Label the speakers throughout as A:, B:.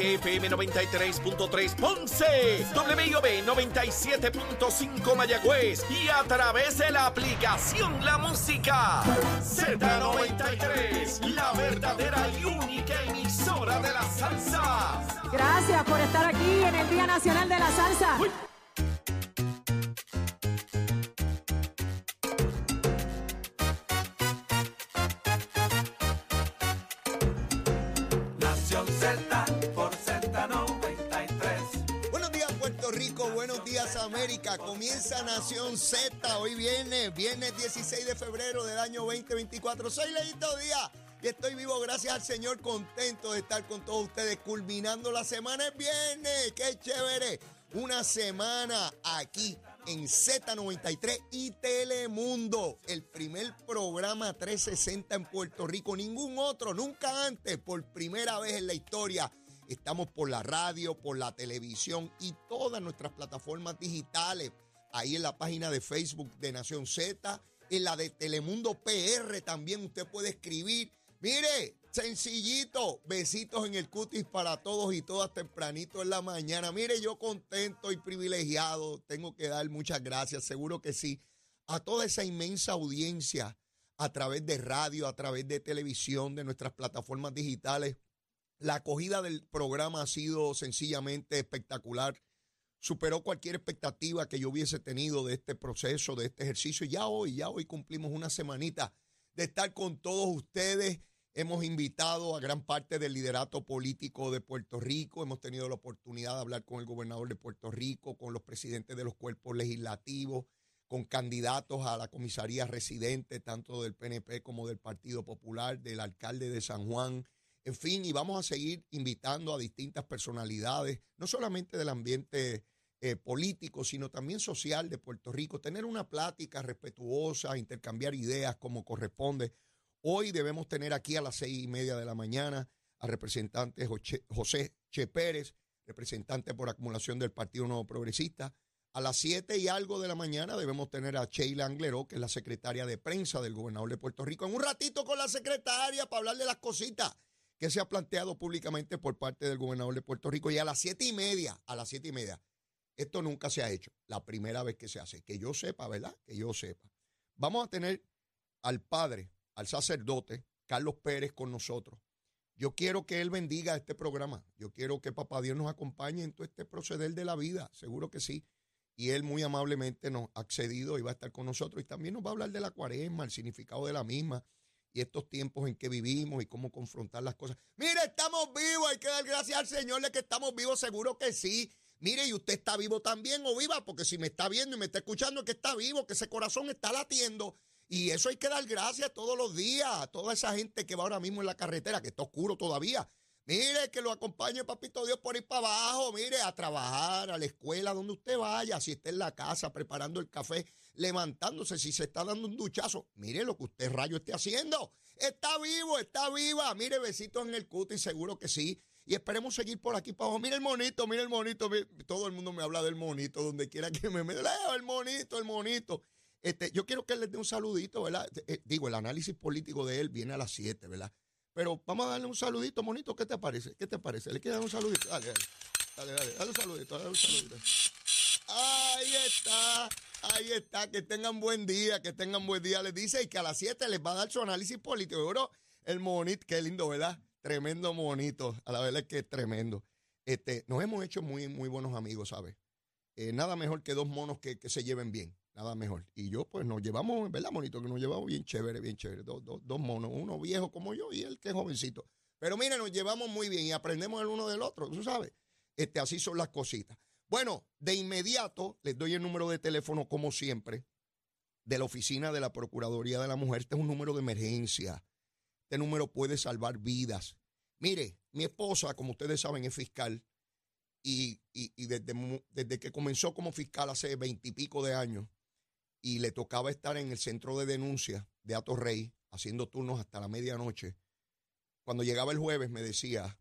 A: FM 93.3 Ponce, WIOB 97.5 Mayagüez y a través de la aplicación La Música Z93, la verdadera y única emisora de la salsa.
B: Gracias por estar aquí en el Día Nacional de la Salsa.
C: Nación
D: Comienza Nación Z. Hoy viene, viernes 16 de febrero del año 2024. Soy Leito Díaz y estoy vivo gracias al Señor, contento de estar con todos ustedes, culminando la semana. Es viernes, qué chévere. Una semana aquí en Z93 y Telemundo, el primer programa 360 en Puerto Rico. Ningún otro, nunca antes, por primera vez en la historia. Estamos por la radio, por la televisión y todas nuestras plataformas digitales. Ahí en la página de Facebook de Nación Z, en la de Telemundo PR también usted puede escribir. Mire, sencillito, besitos en el cutis para todos y todas tempranito en la mañana. Mire, yo contento y privilegiado, tengo que dar muchas gracias, seguro que sí, a toda esa inmensa audiencia a través de radio, a través de televisión, de nuestras plataformas digitales. La acogida del programa ha sido sencillamente espectacular. Superó cualquier expectativa que yo hubiese tenido de este proceso, de este ejercicio. Ya hoy, ya hoy cumplimos una semanita de estar con todos ustedes. Hemos invitado a gran parte del liderato político de Puerto Rico. Hemos tenido la oportunidad de hablar con el gobernador de Puerto Rico, con los presidentes de los cuerpos legislativos, con candidatos a la comisaría residente, tanto del PNP como del Partido Popular, del alcalde de San Juan. En fin, y vamos a seguir invitando a distintas personalidades, no solamente del ambiente eh, político, sino también social de Puerto Rico. Tener una plática respetuosa, intercambiar ideas como corresponde. Hoy debemos tener aquí a las seis y media de la mañana al representante José- José Che Pérez, representante por acumulación del Partido Nuevo Progresista. A las siete y algo de la mañana debemos tener a Sheila Angleró, que es la secretaria de prensa del gobernador de Puerto Rico, en un ratito con la secretaria para hablar de las cositas que se ha planteado públicamente por parte del gobernador de Puerto Rico. Y a las siete y media, a las siete y media, esto nunca se ha hecho, la primera vez que se hace, que yo sepa, ¿verdad? Que yo sepa. Vamos a tener al padre, al sacerdote, Carlos Pérez con nosotros. Yo quiero que él bendiga este programa. Yo quiero que Papá Dios nos acompañe en todo este proceder de la vida. Seguro que sí. Y él muy amablemente nos ha accedido y va a estar con nosotros. Y también nos va a hablar de la cuaresma, el significado de la misma y estos tiempos en que vivimos y cómo confrontar las cosas. Mire, estamos vivos. Hay que dar gracias al Señor de que estamos vivos. Seguro que sí. Mire, y usted está vivo también o viva, porque si me está viendo y me está escuchando, es que está vivo, que ese corazón está latiendo. Y eso hay que dar gracias todos los días a toda esa gente que va ahora mismo en la carretera, que está oscuro todavía. Mire, que lo acompañe Papito Dios por ir para abajo, mire, a trabajar, a la escuela, donde usted vaya, si está en la casa preparando el café, levantándose, si se está dando un duchazo, mire lo que usted rayo esté haciendo. Está vivo, está viva. Mire, besitos en el cuto y seguro que sí. Y esperemos seguir por aquí para abajo. Mire el monito, mire el monito. todo el mundo me habla del monito, donde quiera que me me Leo, el monito, el monito. Este, yo quiero que les dé un saludito, ¿verdad? Eh, digo, el análisis político de él viene a las 7, ¿verdad? Pero vamos a darle un saludito, monito. ¿Qué te parece? ¿Qué te parece? ¿Le quieres dar un saludito? Dale, dale. Dale, dale. Dale un saludito, dale un saludito. Ahí está, ahí está. Que tengan buen día, que tengan buen día. Les dice y que a las 7 les va a dar su análisis político. Bro, el monito, qué lindo, ¿verdad? Tremendo monito. A la verdad es que es tremendo. Este, nos hemos hecho muy, muy buenos amigos, ¿sabes? Eh, nada mejor que dos monos que, que se lleven bien. Nada mejor. Y yo, pues, nos llevamos, ¿verdad, monito? Que nos llevamos bien chévere, bien chévere. Dos, dos, dos monos, uno viejo como yo y él que es jovencito. Pero mire, nos llevamos muy bien y aprendemos el uno del otro, tú sabes. Este, así son las cositas. Bueno, de inmediato les doy el número de teléfono, como siempre, de la oficina de la Procuraduría de la Mujer. Este es un número de emergencia. Este número puede salvar vidas. Mire, mi esposa, como ustedes saben, es fiscal y, y- y desde, desde que comenzó como fiscal hace veintipico de años y le tocaba estar en el centro de denuncia de Ato Rey, haciendo turnos hasta la medianoche, cuando llegaba el jueves me decía,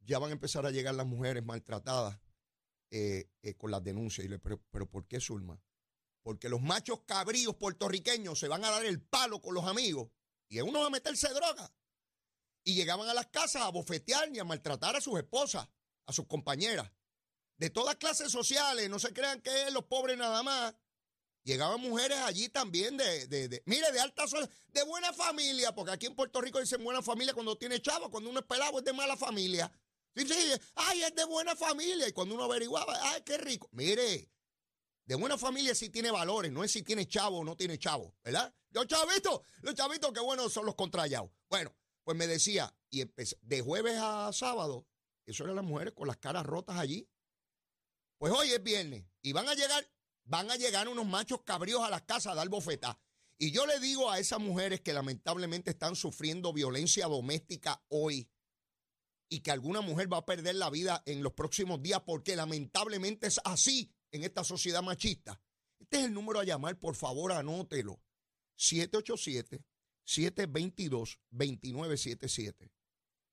D: ya van a empezar a llegar las mujeres maltratadas eh, eh, con las denuncias. Y le pero, pero ¿por qué, Zulma? Porque los machos cabríos puertorriqueños se van a dar el palo con los amigos y uno va a meterse droga. Y llegaban a las casas a bofetear y a maltratar a sus esposas. a sus compañeras. De todas clases sociales, no se crean que es los pobres nada más. Llegaban mujeres allí también de, de, mire, de alta de buena familia, porque aquí en Puerto Rico dicen buena familia cuando tiene chavo, cuando uno es pelado es de mala familia. Sí, ay, es de buena familia. Y cuando uno averiguaba, ay, qué rico. Mire, de buena familia sí tiene valores, no es si tiene chavo o no tiene chavo, ¿verdad? Los chavitos, los chavitos, qué buenos son los contrallados. Bueno, pues me decía, y de jueves a sábado, eso eran las mujeres con las caras rotas allí. Pues hoy es viernes y van a llegar, van a llegar unos machos cabríos a las casas a dar bofeta. Y yo le digo a esas mujeres que lamentablemente están sufriendo violencia doméstica hoy, y que alguna mujer va a perder la vida en los próximos días porque lamentablemente es así en esta sociedad machista. Este es el número a llamar, por favor, anótelo. 787-722-2977.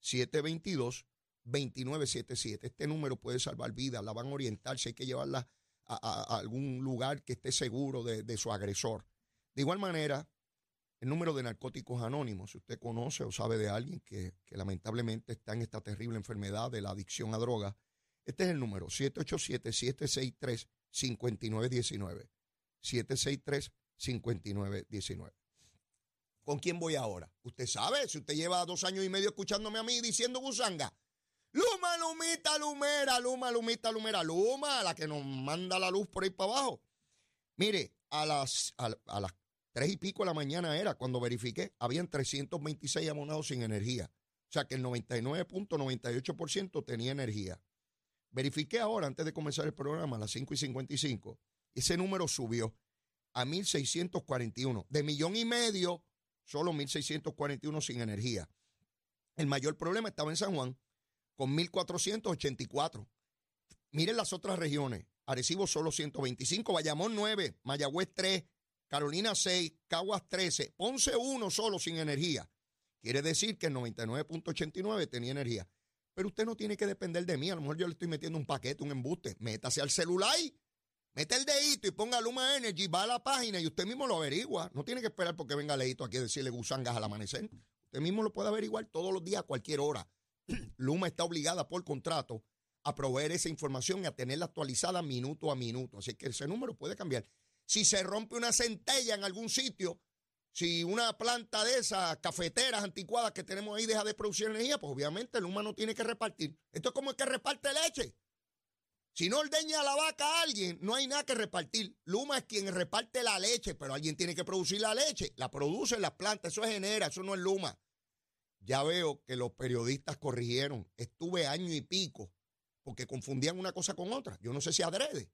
D: 722-2977. Este número puede salvar vidas, la van a orientar si hay que llevarla a, algún lugar que esté seguro de, de su agresor. De igual manera, el número de narcóticos anónimos, si usted conoce o sabe de alguien que, lamentablemente está en esta terrible enfermedad de la adicción a drogas, este es el número, 787-763-5919. 763-5919. ¿Con quién voy ahora? Usted sabe, si usted lleva dos años y medio escuchándome a mí diciendo gusanga, Luma, Lumita, Lumera, Luma, Lumita, Lumera, Luma, la que nos manda la luz por ahí para abajo. Mire, a las, a las Tres y pico de la mañana era cuando verifiqué, habían 326 abonados sin energía. O sea que el 99.98% tenía energía. Verifiqué ahora, antes de comenzar el programa, a las 5 y 55, ese número subió a 1.641. De millón y medio, solo 1.641 sin energía. El mayor problema estaba en San Juan, con 1.484. Miren las otras regiones. Arecibo solo 125, Bayamón 9, Mayagüez 3, Carolina 6, Caguas 13, Ponce 1 solo sin energía. Quiere decir que el 99.89 tenía energía. Pero usted no tiene que depender de mí. A lo mejor yo le estoy metiendo un paquete, un embuste. Métase al celular, mete el dedito y ponga Luma Energy, va a la página y usted mismo lo averigua. No tiene que esperar porque venga Leito aquí a decirle gusangas al amanecer. Usted mismo lo puede averiguar todos los días, a cualquier hora. Luma está obligada por contrato a proveer esa información y a tenerla actualizada minuto a minuto. Así que ese número puede cambiar si se rompe una centella en algún sitio, si una planta de esas cafeteras anticuadas que tenemos ahí deja de producir energía, pues obviamente el humano tiene que repartir. Esto es como el que reparte leche. Si no ordeña la vaca a alguien, no hay nada que repartir. Luma es quien reparte la leche, pero alguien tiene que producir la leche. La produce las plantas, eso es genera, eso no es Luma. Ya veo que los periodistas corrigieron. Estuve año y pico porque confundían una cosa con otra. Yo no sé si adrede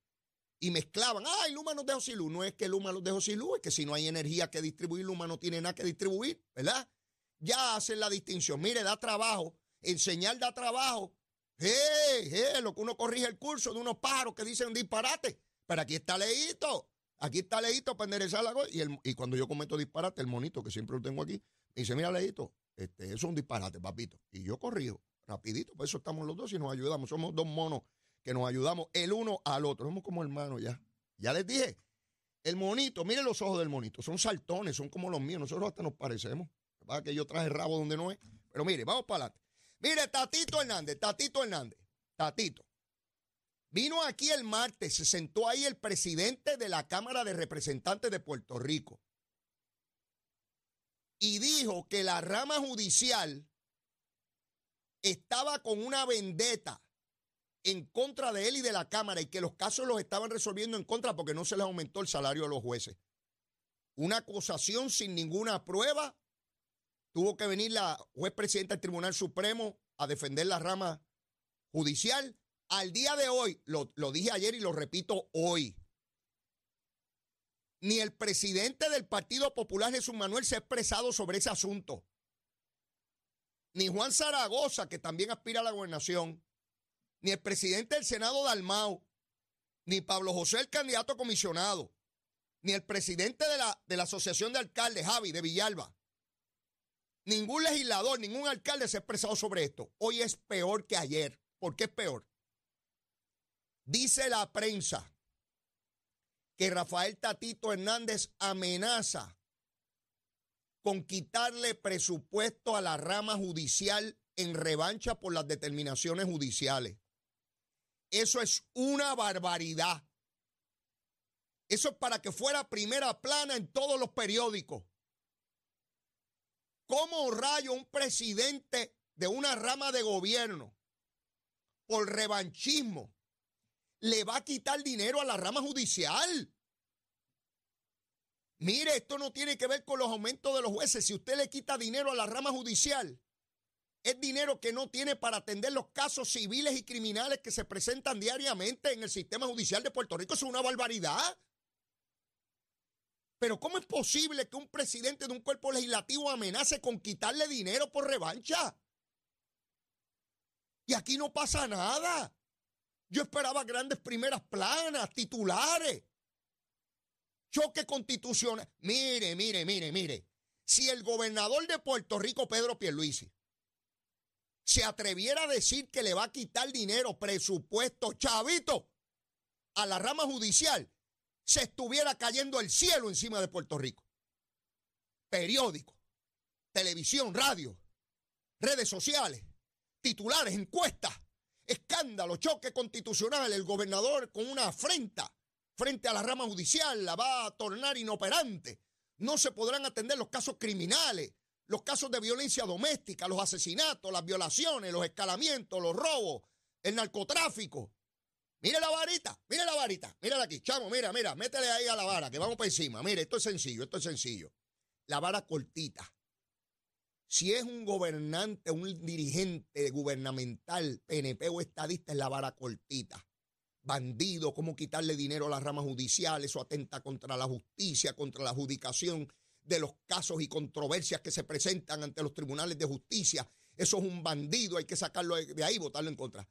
D: y mezclaban, ay, Luma nos dejó sin luz. No es que Luma los dejó sin es que si no hay energía que distribuir, Luma no tiene nada que distribuir, ¿verdad? Ya hacen la distinción. Mire, da trabajo, enseñar da trabajo. ¡Eh, eh! Lo que uno corrige el curso de unos pájaros que dicen disparate. Pero aquí está leíto. Aquí está leíto para enderezar la cosa. Y, y cuando yo cometo disparate, el monito que siempre lo tengo aquí, me dice, mira, leíto, este, eso es un disparate, papito. Y yo corrijo, rapidito, por eso estamos los dos y nos ayudamos. Somos dos monos que nos ayudamos el uno al otro. Somos como hermanos ya. Ya les dije, el monito, miren los ojos del monito, son saltones, son como los míos, nosotros hasta nos parecemos. Para que yo traje rabo donde no es. Pero mire, vamos para adelante. Mire, Tatito Hernández, Tatito Hernández, Tatito. Vino aquí el martes, se sentó ahí el presidente de la Cámara de Representantes de Puerto Rico y dijo que la rama judicial estaba con una vendetta en contra de él y de la Cámara y que los casos los estaban resolviendo en contra porque no se les aumentó el salario a los jueces. Una acusación sin ninguna prueba. Tuvo que venir la juez presidenta del Tribunal Supremo a defender la rama judicial. Al día de hoy, lo, lo dije ayer y lo repito hoy, ni el presidente del Partido Popular Jesús Manuel se ha expresado sobre ese asunto. Ni Juan Zaragoza, que también aspira a la gobernación, ni el presidente del Senado Dalmau, ni Pablo José, el candidato comisionado, ni el presidente de la, de la Asociación de Alcaldes, Javi, de Villalba. Ningún legislador, ningún alcalde se ha expresado sobre esto. Hoy es peor que ayer. ¿Por qué es peor? Dice la prensa que Rafael Tatito Hernández amenaza con quitarle presupuesto a la rama judicial en revancha por las determinaciones judiciales. Eso es una barbaridad. Eso es para que fuera primera plana en todos los periódicos. ¿Cómo rayo un presidente de una rama de gobierno por revanchismo le va a quitar dinero a la rama judicial? Mire, esto no tiene que ver con los aumentos de los jueces. Si usted le quita dinero a la rama judicial, es dinero que no tiene para atender los casos civiles y criminales que se presentan diariamente en el sistema judicial de Puerto Rico. Eso es una barbaridad. Pero ¿cómo es posible que un presidente de un cuerpo legislativo amenace con quitarle dinero por revancha? Y aquí no pasa nada. Yo esperaba grandes primeras planas, titulares choque constitucional. Mire, mire, mire, mire. Si el gobernador de Puerto Rico, Pedro Pierluisi, se atreviera a decir que le va a quitar dinero, presupuesto, chavito, a la rama judicial, se estuviera cayendo el cielo encima de Puerto Rico. Periódico, televisión, radio, redes sociales, titulares, encuestas, escándalo, choque constitucional, el gobernador con una afrenta frente a la rama judicial, la va a tornar inoperante. No se podrán atender los casos criminales, los casos de violencia doméstica, los asesinatos, las violaciones, los escalamientos, los robos, el narcotráfico. Mire la varita, mire la varita, mírala aquí, chamo, mira, mira, métele ahí a la vara, que vamos para encima. Mire, esto es sencillo, esto es sencillo. La vara cortita. Si es un gobernante, un dirigente gubernamental, PNP o estadista, es la vara cortita bandido, cómo quitarle dinero a la rama judicial, eso atenta contra la justicia, contra la adjudicación de los casos y controversias que se presentan ante los tribunales de justicia. Eso es un bandido, hay que sacarlo de ahí, votarlo en contra.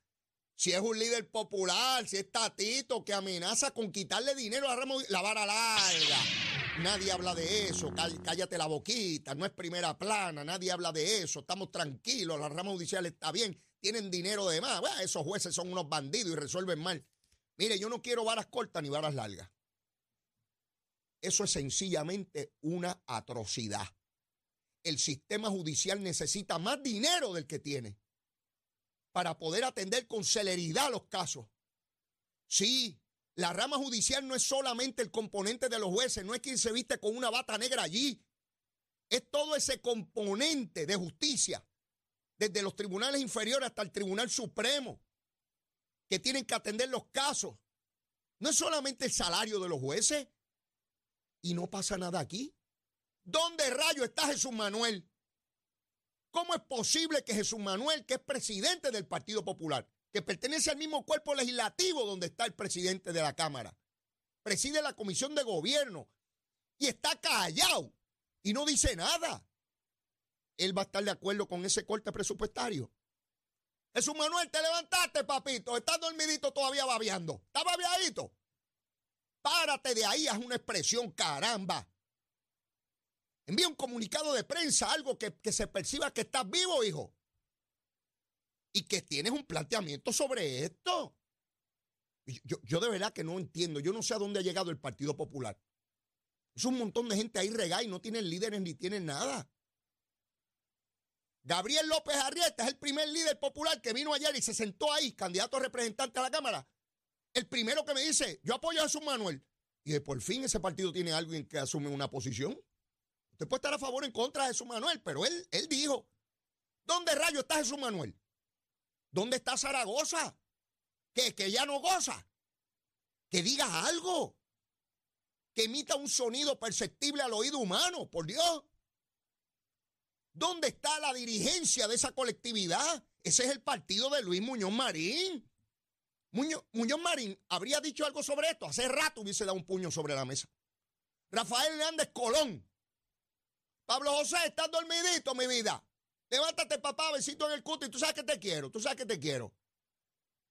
D: Si es un líder popular, si es Tatito que amenaza con quitarle dinero a la rama la vara larga. Nadie habla de eso, cállate la boquita, no es primera plana, nadie habla de eso, estamos tranquilos, la rama judicial está bien, tienen dinero de más. esos jueces son unos bandidos y resuelven mal. Mire, yo no quiero varas cortas ni varas largas. Eso es sencillamente una atrocidad. El sistema judicial necesita más dinero del que tiene para poder atender con celeridad los casos. Sí, la rama judicial no es solamente el componente de los jueces, no es quien se viste con una bata negra allí. Es todo ese componente de justicia, desde los tribunales inferiores hasta el Tribunal Supremo, que tienen que atender los casos. No es solamente el salario de los jueces. Y no pasa nada aquí. ¿Dónde rayo está Jesús Manuel? ¿Cómo es posible que Jesús Manuel, que es presidente del Partido Popular, que pertenece al mismo cuerpo legislativo donde está el presidente de la Cámara, preside la Comisión de Gobierno y está callado y no dice nada? Él va a estar de acuerdo con ese corte presupuestario. Jesús Manuel, te levantaste, papito. Estás dormidito todavía babeando. ¿Estás babeadito? Párate de ahí, haz una expresión, caramba. Envía un comunicado de prensa, algo que, se perciba que estás vivo, hijo. Y que tienes un planteamiento sobre esto. Yo, de verdad que no entiendo. Yo no sé a dónde ha llegado el Partido Popular. Es un montón de gente ahí regada y no tienen líderes ni tienen nada. Gabriel López Arrieta es el primer líder popular que vino ayer y se sentó ahí, candidato a representante a la Cámara. El primero que me dice, yo apoyo a Jesús Manuel. Y de por fin ese partido tiene alguien que asume una posición. Usted puede estar a favor o en contra de Jesús Manuel, pero él, él dijo, ¿dónde rayo está Jesús Manuel? ¿Dónde está Zaragoza? Que, que ya no goza. Que diga algo. Que emita un sonido perceptible al oído humano, por Dios. ¿Dónde está la dirigencia de esa colectividad? Ese es el partido de Luis Muñoz Marín. Muñoz, Marín habría dicho algo sobre esto. Hace rato hubiese dado un puño sobre la mesa. Rafael Hernández Colón. Pablo José, estás dormidito, mi vida. Levántate, papá, besito en el cuto y tú sabes que te quiero, tú sabes que te quiero.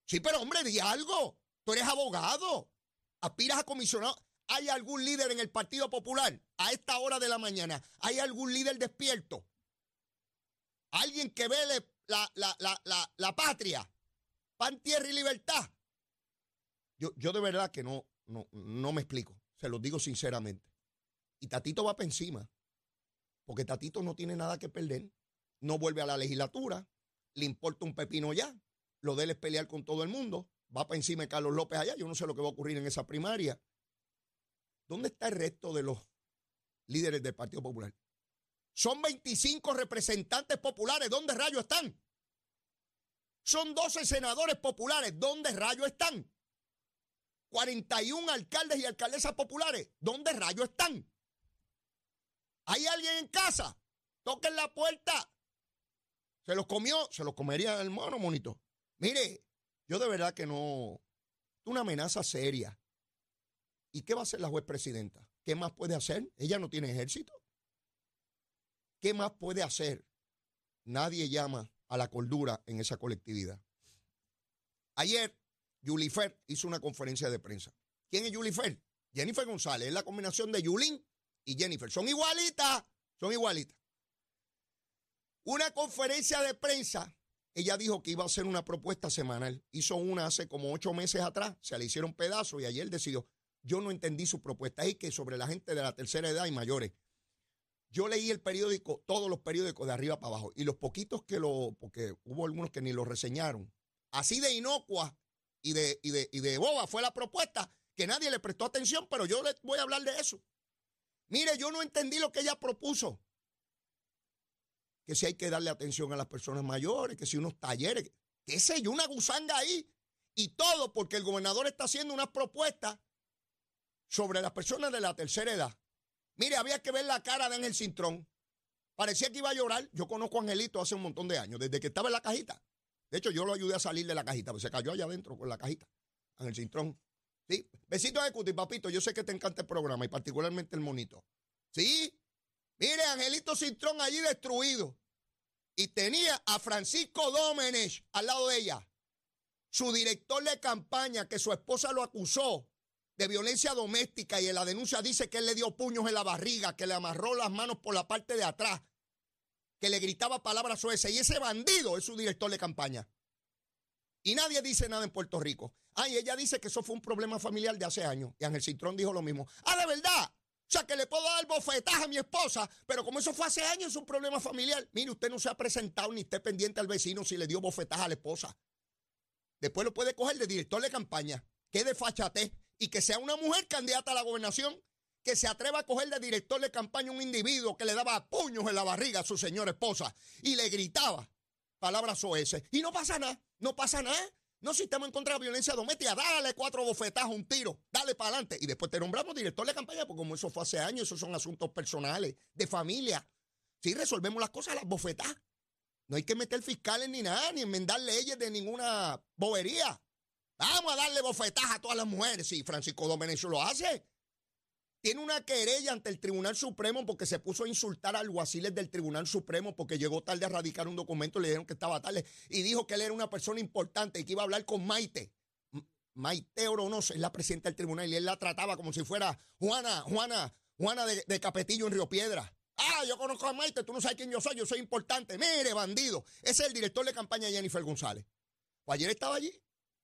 D: Sí, pero hombre, di algo. Tú eres abogado. Aspiras a comisionado. ¿Hay algún líder en el Partido Popular a esta hora de la mañana? ¿Hay algún líder despierto? alguien que vele la, la, patria, pan, tierra y libertad. Yo, yo de verdad que no, no, no me explico, se lo digo sinceramente. Y Tatito va para encima, porque Tatito no tiene nada que perder, no vuelve a la legislatura, le importa un pepino ya, lo de es pelear con todo el mundo, va para encima de Carlos López allá. Yo no sé lo que va a ocurrir en esa primaria. ¿Dónde está el resto de los líderes del Partido Popular? Son 25 representantes populares. ¿Dónde rayos están? Son 12 senadores populares. ¿Dónde rayos están? 41 alcaldes y alcaldesas populares. ¿Dónde rayos están? ¿Hay alguien en casa? Toquen la puerta. Se los comió, se los comería el mono, monito. Mire, yo de verdad que no. Es una amenaza seria. ¿Y qué va a hacer la juez presidenta? ¿Qué más puede hacer? Ella no tiene ejército. ¿Qué más puede hacer? Nadie llama a la cordura en esa colectividad. Ayer, Yulifer hizo una conferencia de prensa. ¿Quién es Yulifer? Jennifer González. Es la combinación de Yulín y Jennifer. Son igualitas. Son igualitas. Una conferencia de prensa. Ella dijo que iba a hacer una propuesta semanal. Hizo una hace como ocho meses atrás. Se le hicieron pedazos y ayer decidió. Yo no entendí su propuesta. Es que sobre la gente de la tercera edad y mayores. Yo leí el periódico, todos los periódicos de arriba para abajo. Y los poquitos que lo. Porque hubo algunos que ni lo reseñaron. Así de inocua y de, y de, y de boba fue la propuesta que nadie le prestó atención, pero yo les voy a hablar de eso. Mire, yo no entendí lo que ella propuso. Que si hay que darle atención a las personas mayores, que si unos talleres, qué sé yo, una gusanga ahí. Y todo porque el gobernador está haciendo unas propuestas sobre las personas de la tercera edad. Mire, había que ver la cara de Ángel Cintrón. Parecía que iba a llorar. Yo conozco a Angelito hace un montón de años, desde que estaba en la cajita. De hecho, yo lo ayudé a salir de la cajita, porque se cayó allá adentro con la cajita, Ángel Cintrón. Sí, besitos de cuti, papito. Yo sé que te encanta el programa y particularmente el monito. Sí, mire, Angelito Cintrón allí destruido. Y tenía a Francisco Domenech al lado de ella, su director de campaña, que su esposa lo acusó de violencia doméstica y en la denuncia dice que él le dio puños en la barriga, que le amarró las manos por la parte de atrás, que le gritaba palabras sueces. Y ese bandido es su director de campaña. Y nadie dice nada en Puerto Rico. Ah, y ella dice que eso fue un problema familiar de hace años. Y Ángel Cintrón dijo lo mismo. Ah, de verdad. O sea, que le puedo dar bofetaje a mi esposa, pero como eso fue hace años, es un problema familiar. Mire, usted no se ha presentado ni esté pendiente al vecino si le dio bofetaje a la esposa. Después lo puede coger de director de campaña. Que de fachate y que sea una mujer candidata a la gobernación que se atreva a coger de director de campaña un individuo que le daba puños en la barriga a su señora esposa y le gritaba palabras OS. Y no pasa nada, no pasa nada. No, si estamos en contra de la violencia doméstica, dale cuatro bofetazos, un tiro, dale para adelante. Y después te nombramos director de campaña, porque como eso fue hace años, esos son asuntos personales, de familia. Si resolvemos las cosas, las bofetas. No hay que meter fiscales ni nada, ni enmendar leyes de ninguna bobería. Vamos a darle bofetajas a todas las mujeres. Sí, Francisco Domenech lo hace tiene una querella ante el Tribunal Supremo porque se puso a insultar a alguaciles del Tribunal Supremo porque llegó tarde a radicar un documento, le dijeron que estaba tarde y dijo que él era una persona importante y que iba a hablar con Maite. Maite Oronos es la presidenta del tribunal y él la trataba como si fuera Juana, Juana, Juana de, Capetillo en Río Piedra. Ah, yo conozco a Maite, tú no sabes quién yo soy, yo soy importante. Mire, bandido. Ese es el director de campaña Jennifer González. Pues ayer estaba allí,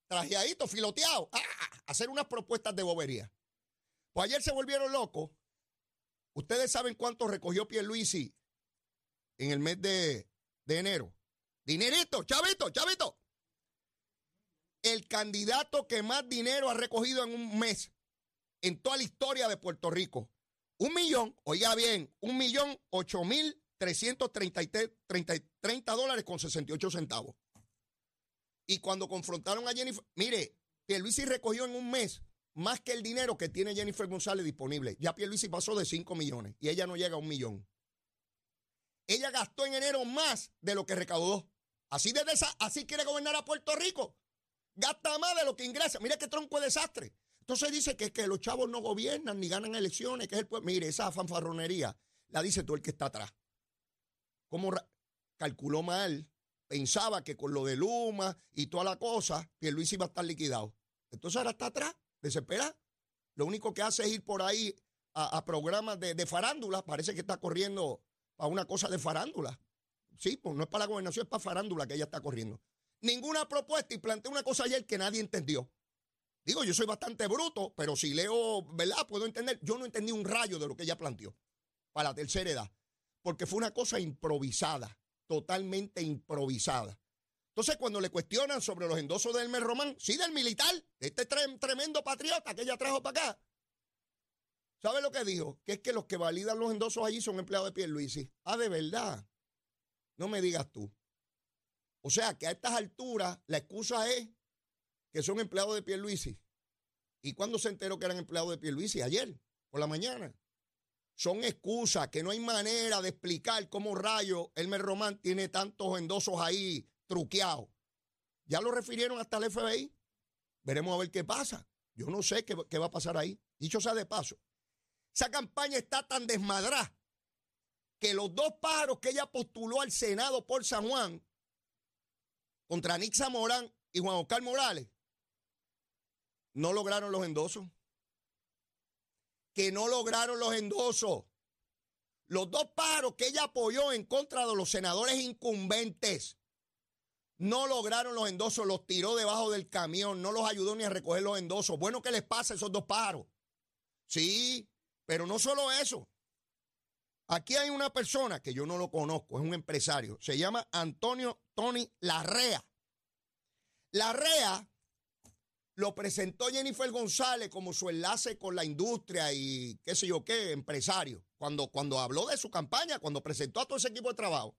D: trajeadito, filoteado, ah, a hacer unas propuestas de bobería. Pues ayer se volvieron locos. Ustedes saben cuánto recogió Pierluisi en el mes de, de enero. Dinerito, chavito, chavito. El candidato que más dinero ha recogido en un mes en toda la historia de Puerto Rico. Un millón, oiga bien, un millón ocho mil trescientos treinta dólares con 68 centavos. Y cuando confrontaron a Jennifer, mire, Pierluisi recogió en un mes más que el dinero que tiene Jennifer González disponible. Ya Pierluisi pasó de 5 millones y ella no llega a un millón. Ella gastó en enero más de lo que recaudó. Así, de esa, así quiere gobernar a Puerto Rico. Gasta más de lo que ingresa. Mire qué tronco de desastre. Entonces dice que, que los chavos no gobiernan ni ganan elecciones, que es el pueblo. Mire, esa fanfarronería la dice todo el que está atrás. Como calculó mal, pensaba que con lo de Luma y toda la cosa, Pierluisi iba a estar liquidado. Entonces ahora está atrás desespera. Lo único que hace es ir por ahí a, programas de, farándula. Parece que está corriendo a una cosa de farándula. Sí, pues no es para la gobernación, es para farándula que ella está corriendo. Ninguna propuesta y planteé una cosa ayer que nadie entendió. Digo, yo soy bastante bruto, pero si leo, ¿verdad? Puedo entender. Yo no entendí un rayo de lo que ella planteó para la tercera edad, porque fue una cosa improvisada, totalmente improvisada. Entonces, cuando le cuestionan sobre los endosos de Elmer Román, sí, del militar, este tremendo patriota que ella trajo para acá, ¿sabe lo que dijo? Que es que los que validan los endosos allí son empleados de Pierluisi. Ah, de verdad. No me digas tú. O sea, que a estas alturas la excusa es que son empleados de Pierluisi. ¿Y cuándo se enteró que eran empleados de Pierluisi? Ayer, por la mañana. Son excusas que no hay manera de explicar cómo rayo Elmer Román tiene tantos endosos ahí truqueados. Ya lo refirieron hasta el FBI. Veremos a ver qué pasa. Yo no sé qué, qué va a pasar ahí. Dicho sea de paso, esa campaña está tan desmadrada que los dos pájaros que ella postuló al Senado por San Juan contra Nixa Morán y Juan Oscar Morales no lograron los endosos. Que no lograron los endosos. Los dos paros que ella apoyó en contra de los senadores incumbentes no lograron los endosos, los tiró debajo del camión, no los ayudó ni a recoger los endosos. Bueno, ¿qué les pasa a esos dos pájaros? Sí, pero no solo eso. Aquí hay una persona que yo no lo conozco, es un empresario, se llama Antonio Tony Larrea. Larrea lo presentó Jennifer González como su enlace con la industria y qué sé yo qué, empresario, cuando, cuando habló de su campaña, cuando presentó a todo ese equipo de trabajo.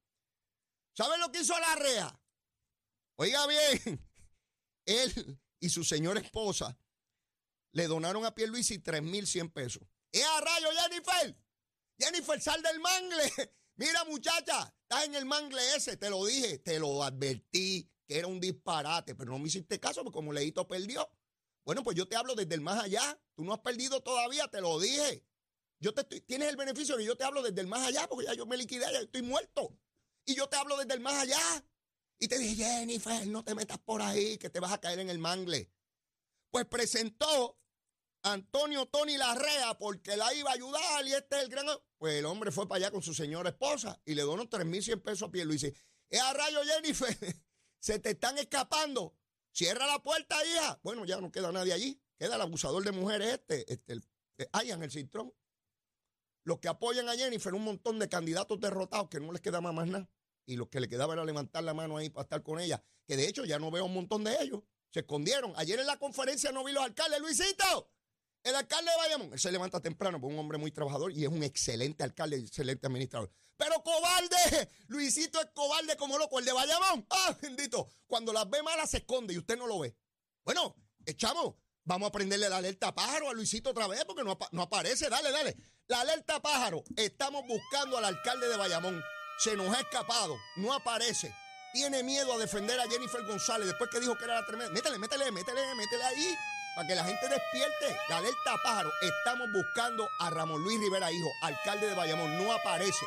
D: ¿Saben lo que hizo la REA? Oiga bien, él y su señora esposa le donaron a Pierluisi 3.100 pesos. ¡Es a rayo, Jennifer! Jennifer, sal del mangle. Mira, muchacha, estás en el mangle ese, te lo dije, te lo advertí que era un disparate, pero no me hiciste caso porque como Leito perdió. Bueno, pues yo te hablo desde el más allá. Tú no has perdido todavía, te lo dije. Yo te estoy, tienes el beneficio que yo te hablo desde el más allá porque ya yo me liquidé, ya estoy muerto. Y yo te hablo desde el más allá. Y te dije, Jennifer, no te metas por ahí, que te vas a caer en el mangle. Pues presentó Antonio Tony Larrea porque la iba a ayudar y este es el gran... Pues el hombre fue para allá con su señora esposa y le donó 3.100 pesos a dice Es a rayo, Jennifer. se te están escapando. Cierra la puerta, hija. Bueno, ya no queda nadie allí. Queda el abusador de mujeres este, este el, en el cintrón. Los que apoyan a Jennifer, un montón de candidatos derrotados que no les queda más, nada. Y los que le quedaba era levantar la mano ahí para estar con ella. Que de hecho ya no veo un montón de ellos. Se escondieron. Ayer en la conferencia no vi los alcaldes. Luisito, el alcalde de Bayamón, él se levanta temprano, un hombre muy trabajador y es un excelente alcalde, excelente administrador. Pero cobarde, Luisito es cobarde como loco, el de Bayamón. Ah, bendito. Cuando las ve malas se esconde y usted no lo ve. Bueno, echamos. Vamos a prenderle la alerta pájaro a Luisito otra vez porque no, no aparece. Dale, dale. La alerta pájaro. Estamos buscando al alcalde de Bayamón. Se nos ha escapado. No aparece. Tiene miedo a defender a Jennifer González después que dijo que era la tremenda. Métele, métele, métele, métele ahí para que la gente despierte. La alerta pájaro. Estamos buscando a Ramón Luis Rivera, hijo, alcalde de Bayamón. No aparece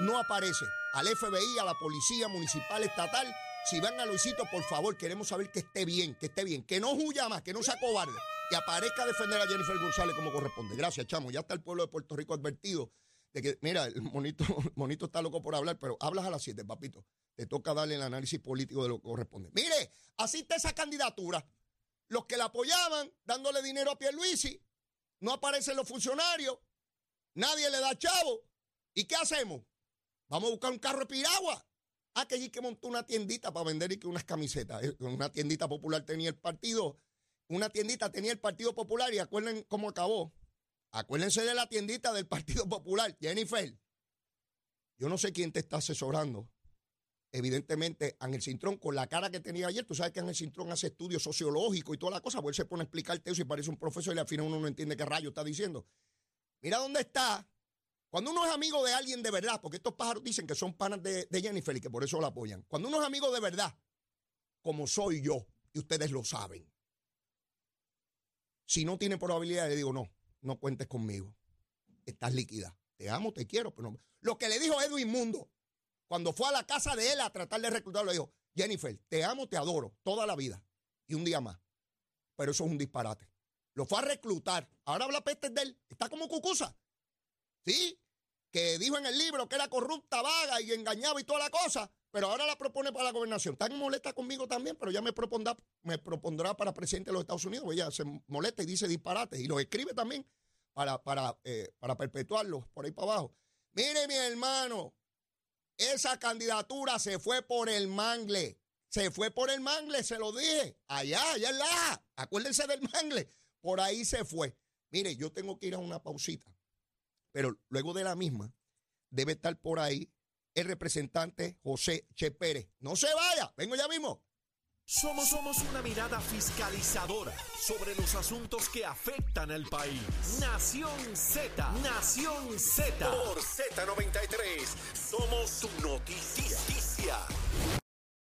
D: no aparece. Al FBI, a la policía municipal, estatal, si van a Luisito, por favor, queremos saber que esté bien, que esté bien, que no huya más, que no sea cobarde y aparezca a defender a Jennifer González como corresponde. Gracias, chamo. Ya está el pueblo de Puerto Rico advertido mira, el monito, está loco por hablar, pero hablas a las 7, papito. Te toca darle el análisis político de lo que corresponde. Mire, así está esa candidatura. Los que la apoyaban, dándole dinero a Pierluisi, no aparecen los funcionarios, nadie le da chavo. ¿Y qué hacemos? Vamos a buscar un carro de piragua. Ah, que allí que montó una tiendita para vender y que unas camisetas. Eh, una tiendita popular tenía el partido. Una tiendita tenía el Partido Popular y acuérdense cómo acabó. Acuérdense de la tiendita del Partido Popular, Jennifer. Yo no sé quién te está asesorando. Evidentemente, Ángel Cintrón, con la cara que tenía ayer, tú sabes que Ángel Cintrón hace estudios sociológicos y toda la cosa, pues él se pone a explicarte eso y parece un profesor y al final uno no entiende qué rayo está diciendo. Mira dónde está cuando uno es amigo de alguien de verdad, porque estos pájaros dicen que son panas de, Jennifer y que por eso la apoyan. Cuando uno es amigo de verdad, como soy yo, y ustedes lo saben, si no tiene probabilidad, le digo, no, no cuentes conmigo. Estás líquida. Te amo, te quiero, pero no. Lo que le dijo Edwin Mundo, cuando fue a la casa de él a tratar de reclutarlo, le dijo, Jennifer, te amo, te adoro, toda la vida. Y un día más. Pero eso es un disparate. Lo fue a reclutar. Ahora habla peste de él. Está como cucusa. ¿Sí? Que dijo en el libro que era corrupta, vaga y engañaba y toda la cosa, pero ahora la propone para la gobernación. Está molesta conmigo también, pero ya me propondrá, me propondrá para presidente de los Estados Unidos. Ella se molesta y dice disparates y lo escribe también para, para, eh, para perpetuarlos por ahí para abajo. Mire, mi hermano, esa candidatura se fue por el mangle. Se fue por el mangle, se lo dije. Allá, allá la. Acuérdense del mangle. Por ahí se fue. Mire, yo tengo que ir a una pausita. Pero luego de la misma, debe estar por ahí el representante José Che Pérez. No se vaya, vengo ya mismo.
A: Somos, somos una mirada fiscalizadora sobre los asuntos que afectan al país. Nación Z, Nación Z. Por Z93, somos su noticia.